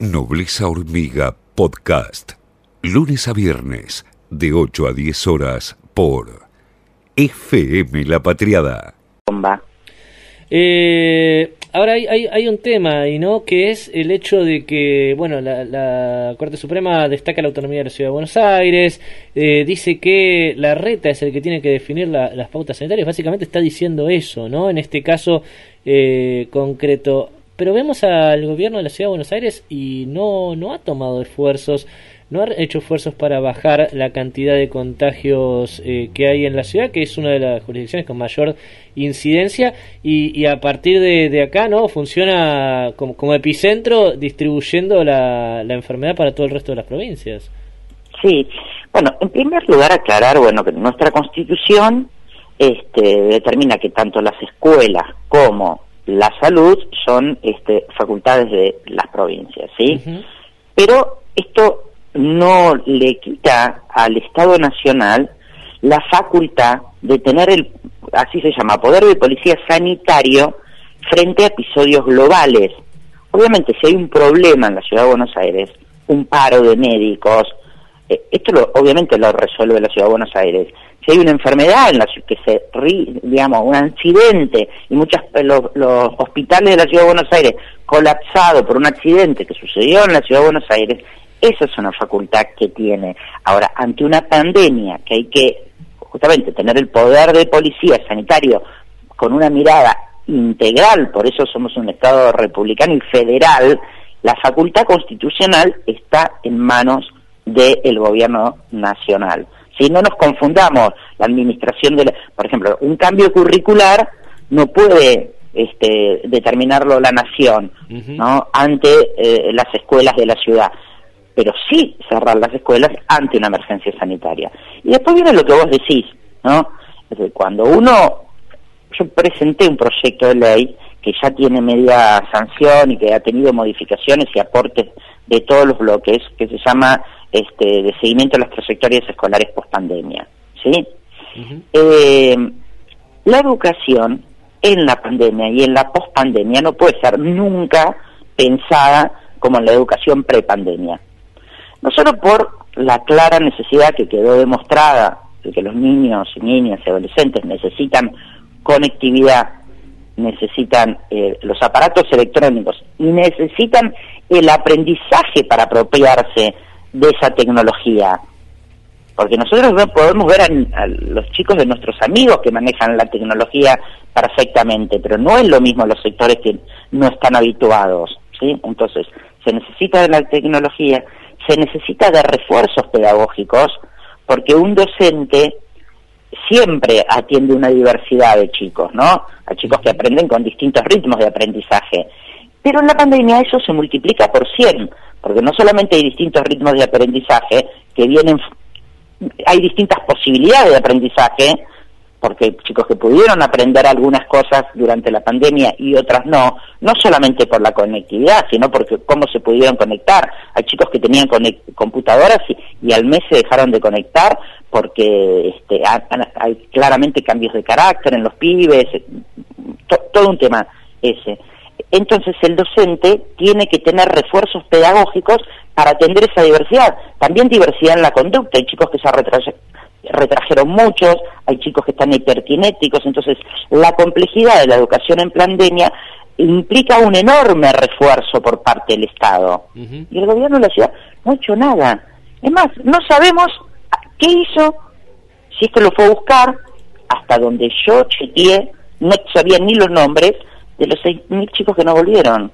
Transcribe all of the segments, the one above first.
Nobleza Hormiga Podcast. Lunes a viernes, de 8 a 10 horas, por FM La Patriada. Bomba. Eh, ahora hay, hay, hay un tema, y no que es el hecho de que, bueno, la, la Corte Suprema destaca la autonomía de la Ciudad de Buenos Aires, eh, dice que la reta es el que tiene que definir la- las pautas sanitarias, básicamente está diciendo eso, ¿no? En este caso eh, concreto. Pero vemos al gobierno de la Ciudad de Buenos Aires y no, no ha tomado esfuerzos, no ha hecho esfuerzos para bajar la cantidad de contagios eh, que hay en la ciudad, que es una de las jurisdicciones con mayor incidencia, y, a partir de, de acá no funciona como, como epicentro distribuyendo la, la enfermedad para todo el resto de las provincias. Sí, bueno, en primer lugar aclarar, bueno, que nuestra constitución este, determina que tanto las escuelas como la salud son este, facultades de las provincias, ¿sí? Pero esto no le quita al Estado Nacional la facultad de tener el, así se llama, poder de policía sanitario frente a episodios globales. Obviamente, si hay un problema en la Ciudad de Buenos Aires, un paro de médicos, eh, esto lo- obviamente lo resuelve la Ciudad de Buenos Aires. Si hay una enfermedad en la que se, digamos, un accidente y muchos los, los hospitales de la Ciudad de Buenos Aires colapsado por un accidente que sucedió en la Ciudad de Buenos Aires, esa es una facultad que tiene. Ahora, ante una pandemia que hay que justamente tener el poder de policía sanitario con una mirada integral, por eso somos un Estado republicano y federal, la facultad constitucional está en manos del gobierno nacional. Si no nos confundamos, la administración de, la- por ejemplo, un cambio curricular no puede este, determinarlo la nación. ¿no? Ante eh, las escuelas de la ciudad, pero sí cerrar las escuelas ante una emergencia sanitaria. Y después viene lo que vos decís, ¿no? Cuando uno yo presenté un proyecto de ley que ya tiene media sanción y que ha tenido modificaciones y aportes de todos los bloques, que se llama este, de seguimiento de las trayectorias escolares post pandemia. ¿sí? Eh, la educación en la pandemia y en la post-pandemia no puede ser nunca pensada como en la educación pre-pandemia. No solo por la clara necesidad que quedó demostrada de que los niños, niñas y adolescentes necesitan conectividad, necesitan eh, los aparatos electrónicos y necesitan el aprendizaje para apropiarse de esa tecnología. Porque nosotros no podemos ver a, a los chicos de nuestros amigos que manejan la tecnología perfectamente, pero no es lo mismo los sectores que no están habituados, ¿sí? Entonces, se necesita de la tecnología, se necesita de refuerzos pedagógicos, porque un docente siempre atiende una diversidad de chicos, ¿no? A chicos que aprenden con distintos ritmos de aprendizaje. Pero en la pandemia eso se multiplica por 100, porque no solamente hay distintos ritmos de aprendizaje que vienen hay distintas posibilidades de aprendizaje, porque chicos que pudieron aprender algunas cosas durante la pandemia y otras no, no solamente por la conectividad, sino porque cómo se pudieron conectar. Hay chicos que tenían computadoras y, al mes se dejaron de conectar porque este, hay claramente cambios de carácter en los pibes, eh, to- todo un tema ese. Entonces el docente tiene que tener refuerzos pedagógicos para atender esa diversidad. También diversidad en la conducta. Hay chicos que se retra- retrajeron muchos, hay chicos que están hiperkinéticos. Entonces la complejidad de la educación en pandemia implica un enorme refuerzo por parte del Estado. Y el gobierno de la ciudad no ha hecho nada. Es más, no sabemos qué hizo, si es que lo fue a buscar, hasta donde yo chequeé, no sabía ni los nombres de los 6.000 chicos que no volvieron.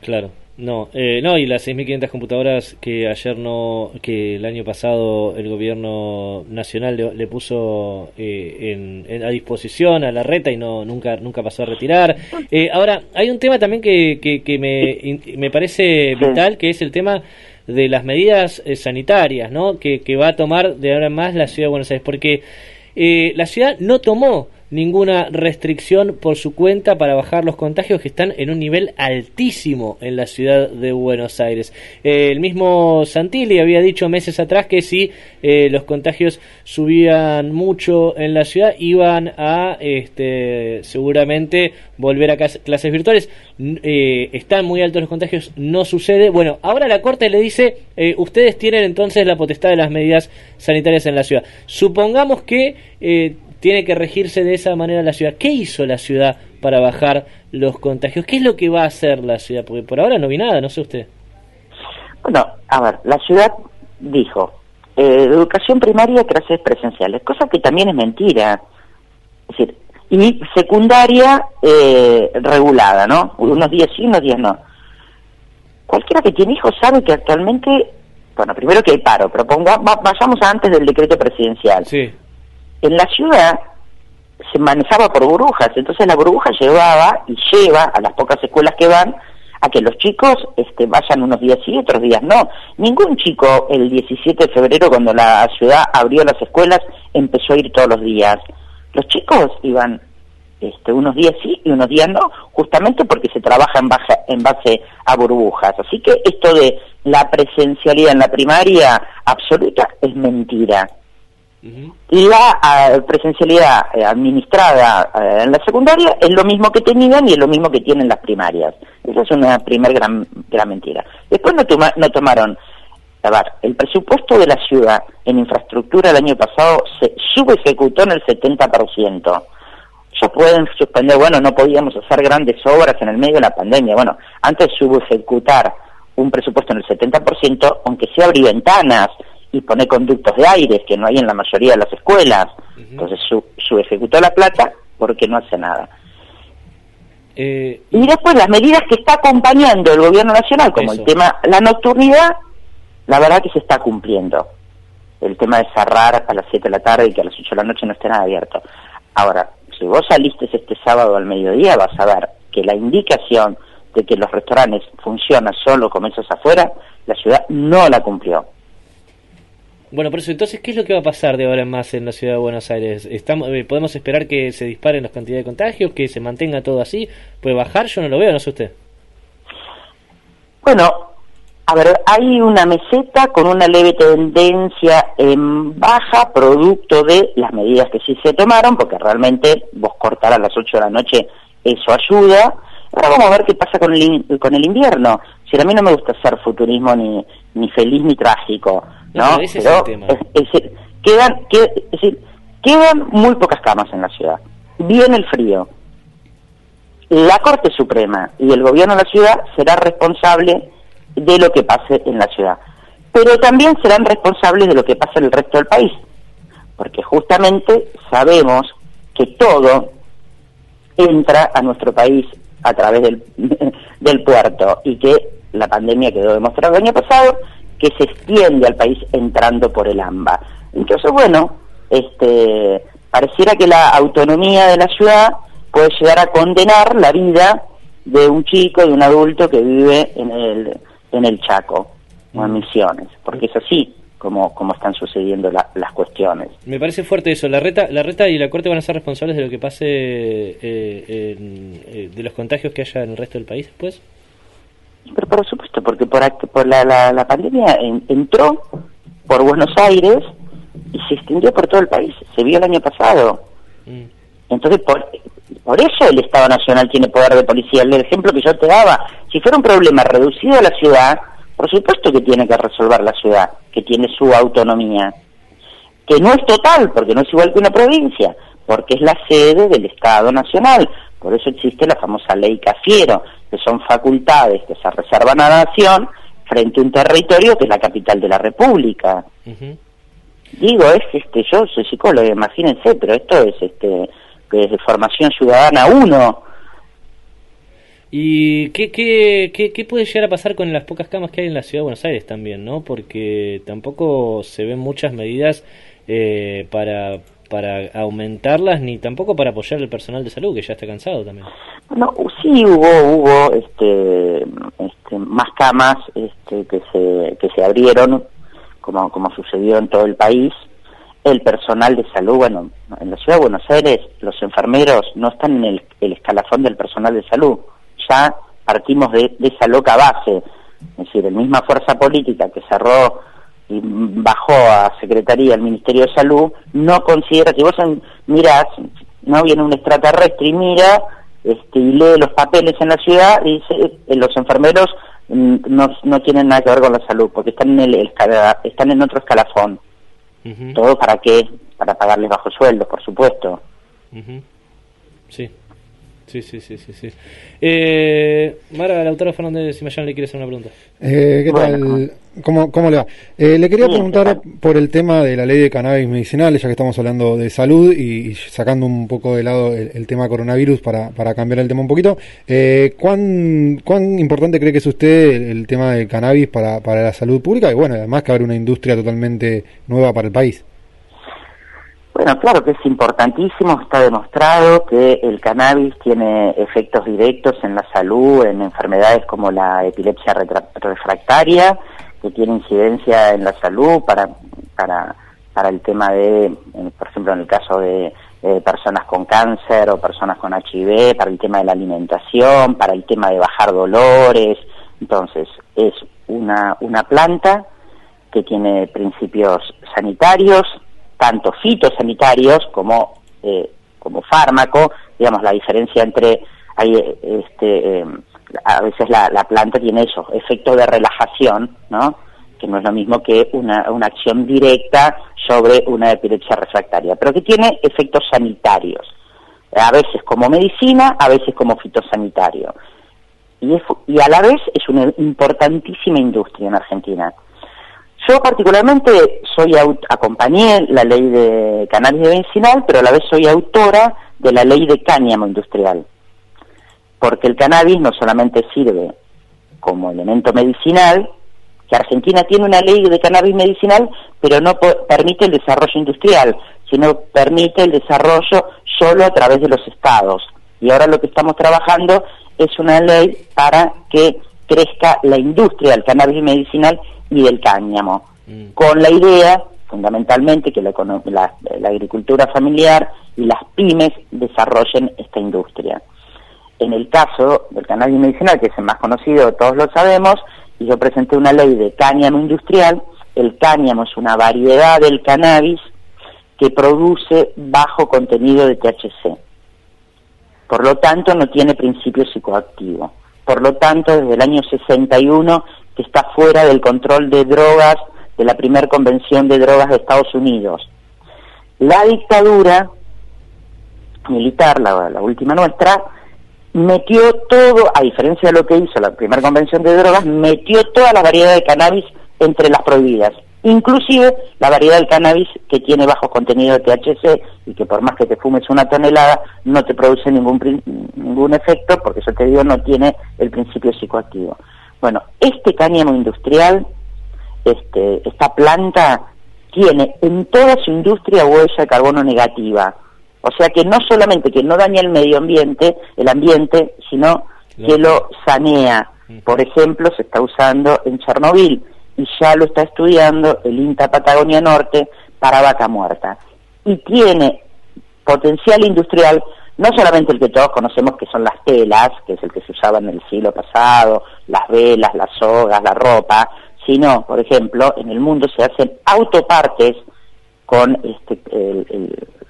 Claro. No, eh, no, y las 6.500 computadoras que ayer no, que el año pasado el gobierno nacional le, le puso eh, en, en- a disposición a la reta y no nunca nunca pasó a retirar. Eh, ahora, hay un tema también que, que, que me, in- me parece vital, que es el tema de las medidas eh, sanitarias, ¿no? Que, que va a tomar de ahora en más la ciudad de Buenos Aires, porque eh, la ciudad no tomó ninguna restricción por su cuenta para bajar los contagios que están en un nivel altísimo en la ciudad de Buenos Aires. Eh, el mismo Santilli había dicho meses atrás que si eh, los contagios subían mucho en la ciudad iban a este, seguramente volver a clases virtuales. Eh, están muy altos los contagios, no sucede. Bueno, ahora la Corte le dice, ustedes tienen entonces la potestad de las medidas sanitarias en la ciudad. Supongamos que tiene que regirse de esa manera la ciudad. ¿Qué hizo la ciudad para bajar los contagios? ¿Qué es lo que va a hacer la ciudad? Porque por ahora no vi nada, no sé usted. Bueno, a ver, la ciudad dijo, eh, educación primaria, clases presenciales, cosa que también es mentira. Es decir, y secundaria eh, regulada, ¿no? Unos días sí, unos días no. Cualquiera que tiene hijos sabe que actualmente, bueno, primero que hay paro, pero ponga, vayamos antes del decreto presidencial. Sí en la ciudad se manejaba por burbujas, entonces la burbuja llevaba y lleva a las pocas escuelas que van a que los chicos este, vayan unos días sí y otros días no. Ningún chico el 17 de febrero, cuando la ciudad abrió las escuelas, empezó a ir todos los días. Los chicos iban este, unos días sí y unos días no, justamente porque se trabaja en, baja, en base a burbujas. Así que esto de la presencialidad en la primaria absoluta es mentira. La ah, presencialidad eh, administrada eh, en la secundaria es lo mismo que tenían y es lo mismo que tienen las primarias. Esa es una primer gran, gran mentira. Después no, tomaron, a el presupuesto de la ciudad en infraestructura el año pasado se subejecutó en el 70%. Ya pueden suspender, bueno, no podíamos hacer grandes obras en el medio de la pandemia. Bueno, antes de subejecutar un presupuesto en el 70%, aunque se abrí ventanas, y pone conductos de aire que no hay en la mayoría de las escuelas. Entonces su, su ejecutó la plata porque no hace nada. Eh, y después las medidas que está acompañando el gobierno nacional, como el tema la nocturnidad, la verdad que se está cumpliendo. El tema de cerrar a las 7 de la tarde y que a las 8 de la noche no esté nada abierto. Ahora, si vos saliste este sábado al mediodía, vas a ver que la indicación de que los restaurantes funcionan solo con mesas afuera, la ciudad no la cumplió. Bueno, por eso, entonces, ¿qué es lo que va a pasar de ahora en más en la ciudad de Buenos Aires? Estamos, eh, ¿Podemos esperar que se disparen las cantidades de contagios, que se mantenga todo así? ¿Puede bajar? Yo no lo veo, no sé usted. Bueno, a ver, hay una meseta con una leve tendencia en baja, producto de las medidas que sí se tomaron, porque realmente vos cortar a las 8 de la noche, eso ayuda. Ahora vamos a ver qué pasa con el, con el invierno. Si a mí no me gusta hacer futurismo ni, ni feliz ni trágico, ¿no? Pero, quedan, decir, quedan muy pocas camas en la ciudad. Viene el frío. La Corte Suprema y el gobierno de la ciudad será responsable de lo que pase en la ciudad. Pero también serán responsables de lo que pase en el resto del país. Porque justamente sabemos que todo entra a nuestro país a través del, del puerto y que la pandemia quedó demostrado el año pasado que se extiende al país entrando por el AMBA. Entonces, bueno, este, pareciera que la autonomía de la ciudad puede llegar a condenar la vida de un chico, de un adulto que vive en el, en el Chaco o en Misiones, porque es así como, como están sucediendo las cuestiones. Me parece fuerte eso. La reta, la reta y la corte van a ser responsables de lo que pase eh, eh, de los contagios que haya en el resto del país después. Pero por supuesto, porque por, por la, la, pandemia entró por Buenos Aires y se extendió por todo el país. Se vio el año pasado. Mm. Entonces, por, por eso el Estado Nacional tiene poder de policía. El ejemplo que yo te daba, si fuera un problema reducido a la ciudad, por supuesto que tiene que resolver la ciudad, que tiene su autonomía. Que no es total, porque no es igual que una provincia, porque es la sede del Estado Nacional. Por eso existe la famosa ley Cafiero, que son facultades que se reservan a la nación frente a un territorio que es la capital de la República. Digo, es este, yo soy psicólogo, imagínense, pero esto es este de formación ciudadana uno. ¿Y qué, qué, qué, qué, puede llegar a pasar con las pocas camas que hay en la ciudad de Buenos Aires también, no? Porque tampoco se ven muchas medidas eh, para, para aumentarlas ni tampoco para apoyar al personal de salud que ya está cansado también. No, sí hubo hubo este, este más camas este, que se que se abrieron como como sucedió en todo el país. El personal de salud, bueno, en la ciudad de Buenos Aires los enfermeros no están en el, escalafón del personal de salud, ya partimos de, esa loca base, es decir, la misma fuerza política que cerró y bajó a Secretaría el Ministerio de Salud, no considera, si vos mirás, no viene un extraterrestre y mira este, y lee los papeles en la ciudad y dice, eh, los enfermeros mm, no, no tienen nada que ver con la salud, porque están en, el, están en otro escalafón. ¿Todo para qué? Para pagarles bajo sueldo, por supuesto. Sí. Sí, sí, sí, sí. sí. Eh, Mara, Lautaro Fernández Mayán le quiere hacer una pregunta. Eh, ¿Qué tal? ¿Cómo, ¿Cómo, le va? Eh, le quería preguntar por el tema de la ley de cannabis medicinales, ya que estamos hablando de salud y, sacando un poco de lado el, tema coronavirus para, para, cambiar el tema un poquito. Eh, ¿cuán, ¿Cuán importante cree que es usted el, tema del cannabis para, para la salud pública? Y bueno, además que abre una industria totalmente nueva para el país. Bueno, claro que es importantísimo, está demostrado que el cannabis tiene efectos directos en la salud, en enfermedades como la epilepsia refractaria, que tiene incidencia en la salud para, para, para el tema de, por ejemplo, en el caso de personas con cáncer o personas con HIV, para el tema de la alimentación, para el tema de bajar dolores. Entonces, es una, una planta que tiene principios sanitarios, tanto fitosanitarios como, eh, como fármaco, digamos, la diferencia entre, hay, este, em, a veces la, la, planta tiene eso, efecto de relajación, ¿no? que no es lo mismo que una, una acción directa sobre una epilepsia refractaria, pero que tiene efectos sanitarios, a veces como medicina, a veces como fitosanitario. Y, es, y a la vez es una importantísima industria en Argentina. Yo particularmente soy acompañé la ley de cannabis medicinal, pero a la vez soy autora de la ley de cáñamo industrial, porque el cannabis no solamente sirve como elemento medicinal, que Argentina tiene una ley de cannabis medicinal, pero no permite el desarrollo industrial, sino permite el desarrollo solo a través de los estados. Y ahora lo que estamos trabajando es una ley para que crezca la industria del cannabis medicinal y del cáñamo, mm. con la idea fundamentalmente que la, la, agricultura familiar y las pymes desarrollen esta industria. En el caso del cannabis medicinal, que es el más conocido, todos lo sabemos, y yo presenté una ley de cáñamo industrial, el cáñamo es una variedad del cannabis que produce bajo contenido de THC. Por lo tanto, no tiene principio psicoactivo. Por lo tanto, desde el año 61 que está fuera del control de drogas de la primera convención de drogas de Estados Unidos. La dictadura militar, la, la última nuestra, metió todo, a diferencia de lo que hizo la primera convención de drogas, metió toda la variedad de cannabis entre las prohibidas, inclusive la variedad del cannabis que tiene bajo contenido de THC y que por más que te fumes una tonelada no te produce ningún, ningún efecto porque eso te digo no tiene el principio psicoactivo. Bueno, este cáñamo industrial, este, esta planta, tiene en toda su industria huella de carbono negativa. O sea que no solamente que no daña el medio ambiente, el ambiente, sino que lo sanea. Por ejemplo, se está usando en Chernobyl y ya lo está estudiando el INTA Patagonia Norte para vaca muerta. Y tiene potencial industrial no solamente el que todos conocemos que son las telas, que es el que se usaba en el siglo pasado, las velas, las sogas, la ropa, sino, por ejemplo, en el mundo se hacen autopartes con este,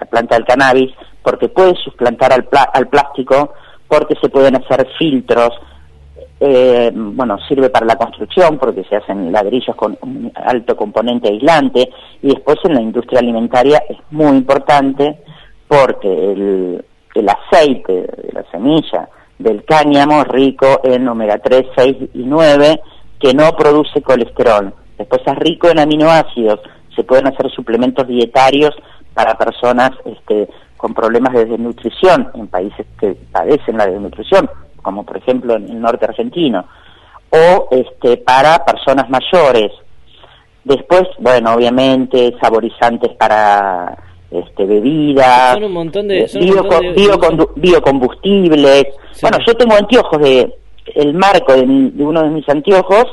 la planta del cannabis, porque puede suplantar al, al plástico, porque se pueden hacer filtros, eh, bueno, sirve para la construcción porque se hacen ladrillos con un alto componente aislante y después en la industria alimentaria es muy importante porque el, el aceite de la semilla del cáñamo rico en omega 3, 6 y 9 que no produce colesterol. Después es rico en aminoácidos, se pueden hacer suplementos dietarios para personas este, con problemas de desnutrición en países que padecen la desnutrición, como por ejemplo en el norte argentino, o este, para personas mayores. Después, bueno, obviamente saborizantes para este, bebidas, son un montón de, biocombustibles. Bueno, yo tengo anteojos de, el marco de, uno de mis anteojos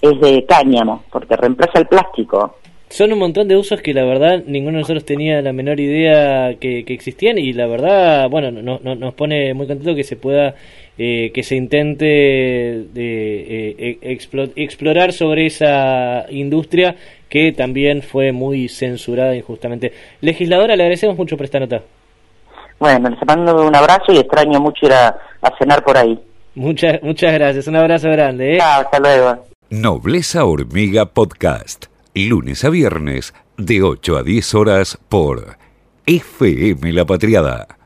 es de cáñamo, porque reemplaza el plástico. Son un montón de usos que la verdad ninguno de nosotros tenía la menor idea que, existían y la verdad, bueno, no, nos pone muy contento que se pueda, eh, que se intente eh, e, explorar sobre esa industria que también fue muy censurada injustamente. Legisladora, le agradecemos mucho por esta nota. Bueno, les mando un abrazo y extraño mucho ir a, cenar por ahí. Muchas, muchas gracias, un abrazo grande. ¿eh? hasta luego. Nobleza Hormiga Podcast lunes a viernes de 8 a 10 horas por FM La Patriada